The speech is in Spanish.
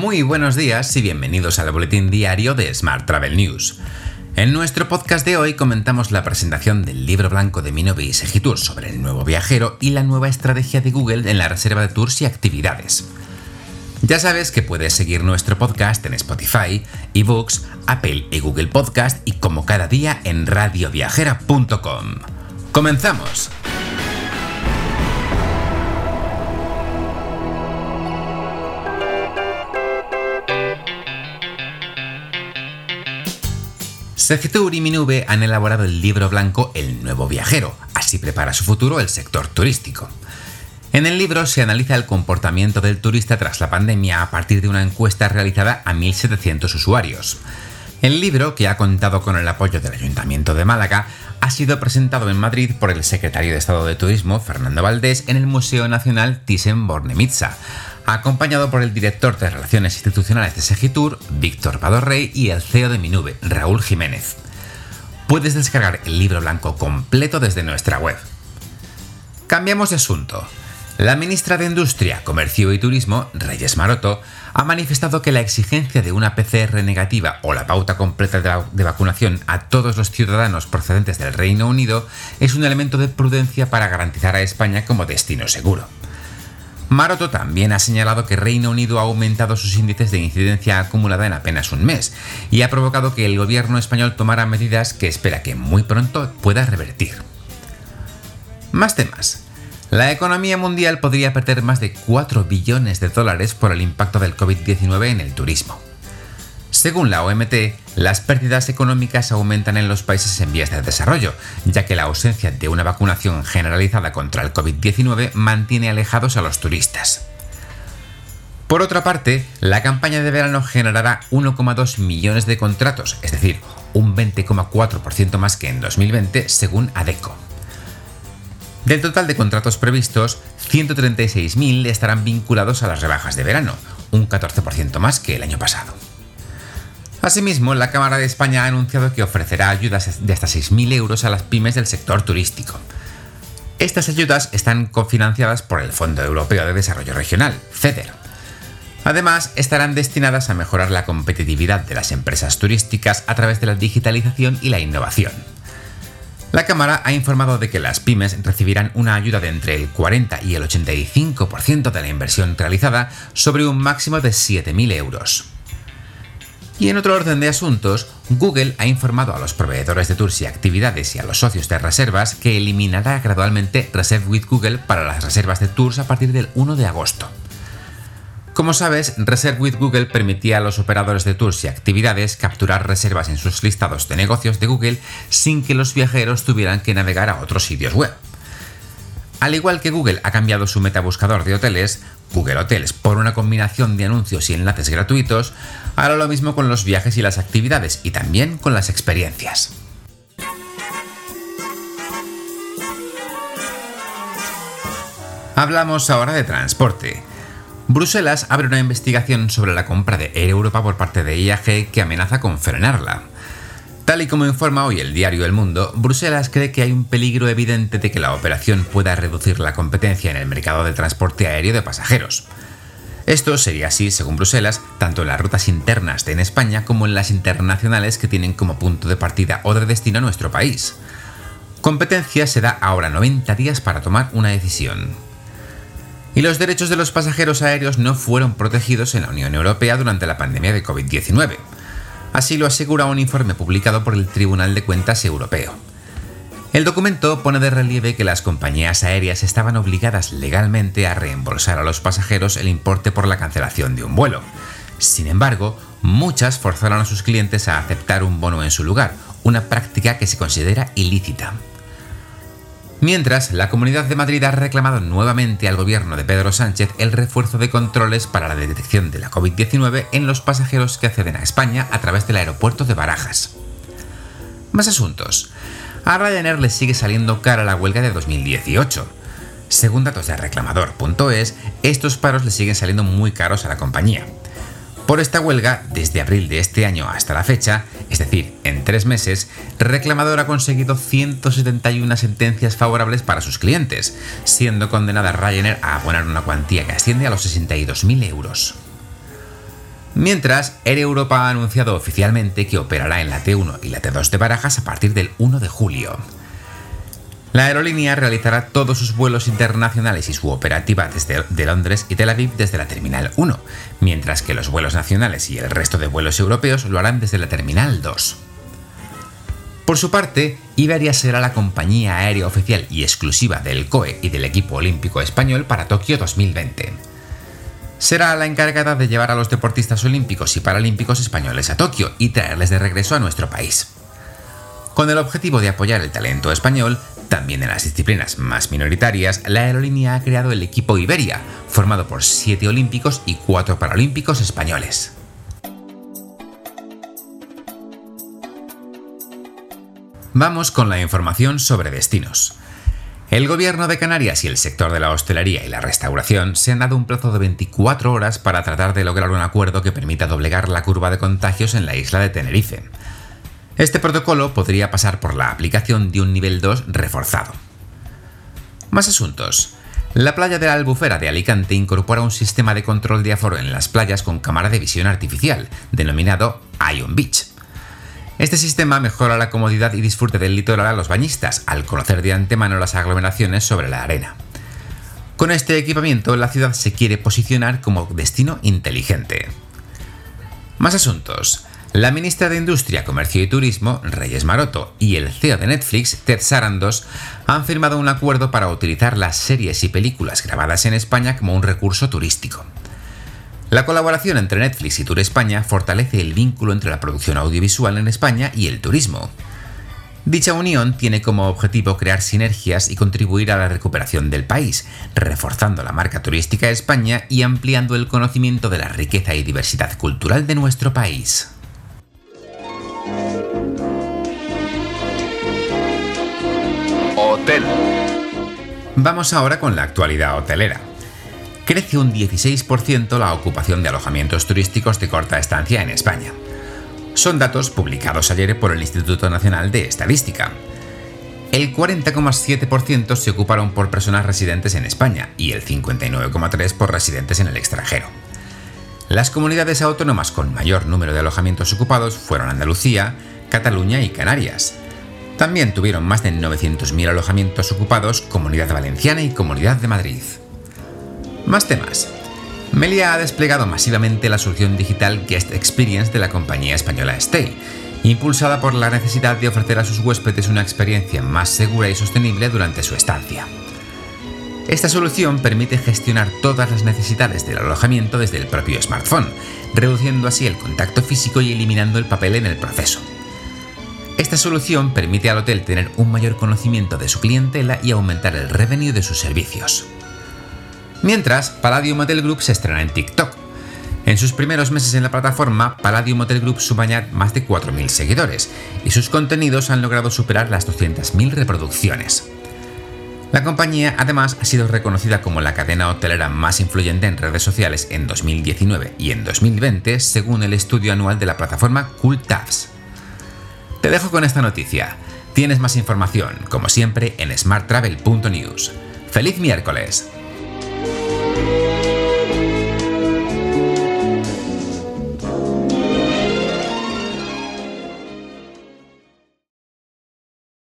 Muy buenos días y bienvenidos al boletín diario de Smart Travel News. En nuestro podcast de hoy comentamos la presentación del libro blanco de Minove y Segitur sobre el nuevo viajero y la nueva estrategia de Google en la reserva de tours y actividades. Ya sabes que puedes seguir nuestro podcast en Spotify, eBooks, Apple y Google Podcast y como cada día en radioviajera.com. ¡Comenzamos! Segitur y Minube han elaborado el libro blanco El nuevo viajero, así prepara su futuro el sector turístico. En el libro se analiza el comportamiento del turista tras la pandemia a partir de una encuesta realizada a 1.700 usuarios. El libro, que ha contado con el apoyo del Ayuntamiento de Málaga, ha sido presentado en Madrid por el secretario de Estado de Turismo, Fernando Valdés, en el Museo Nacional Thyssen-Bornemisza, acompañado por el director de Relaciones Institucionales de Segitur, Víctor Padorrey, y el CEO de Minube, Raúl Jiménez. Puedes descargar el libro blanco completo desde nuestra web. Cambiamos de asunto. La ministra de Industria, Comercio y Turismo, Reyes Maroto, ha manifestado que la exigencia de una PCR negativa o la pauta completa de, vacunación a todos los ciudadanos procedentes del Reino Unido es un elemento de prudencia para garantizar a España como destino seguro. Maroto también ha señalado que Reino Unido ha aumentado sus índices de incidencia acumulada en apenas un mes y ha provocado que el gobierno español tomara medidas que espera que muy pronto pueda revertir. Más temas. La economía mundial podría perder más de 4 billones de dólares por el impacto del COVID-19 en el turismo. Según la OMT, las pérdidas económicas aumentan en los países en vías de desarrollo, ya que la ausencia de una vacunación generalizada contra el COVID-19 mantiene alejados a los turistas. Por otra parte, la campaña de verano generará 1,2 millones de contratos, es decir, un 20,4% más que en 2020, según ADECO. Del total de contratos previstos, 136.000 estarán vinculados a las rebajas de verano, un 14% más que el año pasado. Asimismo, la Cámara de España ha anunciado que ofrecerá ayudas de hasta 6.000 euros a las pymes del sector turístico. Estas ayudas están cofinanciadas por el Fondo Europeo de Desarrollo Regional, FEDER. Además, estarán destinadas a mejorar la competitividad de las empresas turísticas a través de la digitalización y la innovación. La Cámara ha informado de que las pymes recibirán una ayuda de entre el 40 y el 85% de la inversión realizada sobre un máximo de 7.000 euros. Y en otro orden de asuntos, Google ha informado a los proveedores de tours y actividades y a los socios de reservas que eliminará gradualmente Reserve with Google para las reservas de tours a partir del 1 de agosto. Como sabes, Reserve with Google permitía a los operadores de tours y actividades capturar reservas en sus listados de negocios de Google sin que los viajeros tuvieran que navegar a otros sitios web. Al igual que Google ha cambiado su metabuscador de hoteles, Google Hotels, por una combinación de anuncios y enlaces gratuitos, hará lo mismo con los viajes y las actividades y también con las experiencias. Hablamos ahora de transporte. Bruselas abre una investigación sobre la compra de Air Europa por parte de IAG que amenaza con frenarla. Tal y como informa hoy el diario El Mundo, Bruselas cree que hay un peligro evidente de que la operación pueda reducir la competencia en el mercado de transporte aéreo de pasajeros. Esto sería así, según Bruselas, tanto en las rutas internas de en España como en las internacionales que tienen como punto de partida o de destino a nuestro país. Competencia se da ahora 90 días para tomar una decisión. Y los derechos de los pasajeros aéreos no fueron protegidos en la Unión Europea durante la pandemia de COVID-19. Así lo asegura un informe publicado por el Tribunal de Cuentas Europeo. El documento pone de relieve que las compañías aéreas estaban obligadas legalmente a reembolsar a los pasajeros el importe por la cancelación de un vuelo. Sin embargo, muchas forzaron a sus clientes a aceptar un bono en su lugar, una práctica que se considera ilícita. Mientras, la Comunidad de Madrid ha reclamado nuevamente al gobierno de Pedro Sánchez el refuerzo de controles para la detección de la COVID-19 en los pasajeros que acceden a España a través del aeropuerto de Barajas. Más asuntos. A Ryanair le sigue saliendo cara la huelga de 2018. Según datos de reclamador.es, estos paros le siguen saliendo muy caros a la compañía. Por esta huelga, desde abril de este año hasta la fecha, es decir, en tres meses, Reclamador ha conseguido 171 sentencias favorables para sus clientes, siendo condenada Ryanair a abonar una cuantía que asciende a los 62.000 euros. Mientras, Air Europa ha anunciado oficialmente que operará en la T1 y la T2 de Barajas a partir del 1 de julio. La aerolínea realizará todos sus vuelos internacionales y su operativa desde de Londres y Tel Aviv desde la Terminal 1, mientras que los vuelos nacionales y el resto de vuelos europeos lo harán desde la Terminal 2. Por su parte, Iberia será la compañía aérea oficial y exclusiva del COE y del equipo olímpico español para Tokio 2020. Será la encargada de llevar a los deportistas olímpicos y paralímpicos españoles a Tokio y traerles de regreso a nuestro país. Con el objetivo de apoyar el talento español, también en las disciplinas más minoritarias, la aerolínea ha creado el equipo Iberia, formado por siete olímpicos y cuatro paralímpicos españoles. Vamos con la información sobre destinos. El gobierno de Canarias y el sector de la hostelería y la restauración se han dado un plazo de 24 horas para tratar de lograr un acuerdo que permita doblegar la curva de contagios en la isla de Tenerife. Este protocolo podría pasar por la aplicación de un nivel 2 reforzado. Más asuntos. La playa de la Albufera de Alicante incorpora un sistema de control de aforo en las playas con cámara de visión artificial, denominado Ion Beach. Este sistema mejora la comodidad y disfrute del litoral a los bañistas, al conocer de antemano las aglomeraciones sobre la arena. Con este equipamiento, la ciudad se quiere posicionar como destino inteligente. Más asuntos. La ministra de Industria, Comercio y Turismo, Reyes Maroto, y el CEO de Netflix, Ted Sarandos, han firmado un acuerdo para utilizar las series y películas grabadas en España como un recurso turístico. La colaboración entre Netflix y Tour España fortalece el vínculo entre la producción audiovisual en España y el turismo. Dicha unión tiene como objetivo crear sinergias y contribuir a la recuperación del país, reforzando la marca turística de España y ampliando el conocimiento de la riqueza y diversidad cultural de nuestro país. Vamos ahora con la actualidad hotelera. Crece un 16% la ocupación de alojamientos turísticos de corta estancia en España. Son datos publicados ayer por el Instituto Nacional de Estadística. El 40,7% se ocuparon por personas residentes en España y el 59,3% por residentes en el extranjero. Las comunidades autónomas con mayor número de alojamientos ocupados fueron Andalucía, Cataluña y Canarias, también tuvieron más de 900.000 alojamientos ocupados Comunidad Valenciana y Comunidad de Madrid. Más temas. Melia ha desplegado masivamente la solución digital Guest Experience de la compañía española Stay, impulsada por la necesidad de ofrecer a sus huéspedes una experiencia más segura y sostenible durante su estancia. Esta solución permite gestionar todas las necesidades del alojamiento desde el propio smartphone, reduciendo así el contacto físico y eliminando el papel en el proceso. Esta solución permite al hotel tener un mayor conocimiento de su clientela y aumentar el revenue de sus servicios. Mientras, Palladium Hotel Group se estrena en TikTok. En sus primeros meses en la plataforma, Palladium Hotel Group suma más de 4.000 seguidores y sus contenidos han logrado superar las 200.000 reproducciones. La compañía además ha sido reconocida como la cadena hotelera más influyente en redes sociales en 2019 y en 2020 según el estudio anual de la plataforma Cool te dejo con esta noticia. Tienes más información, como siempre, en smarttravel.news. ¡Feliz miércoles!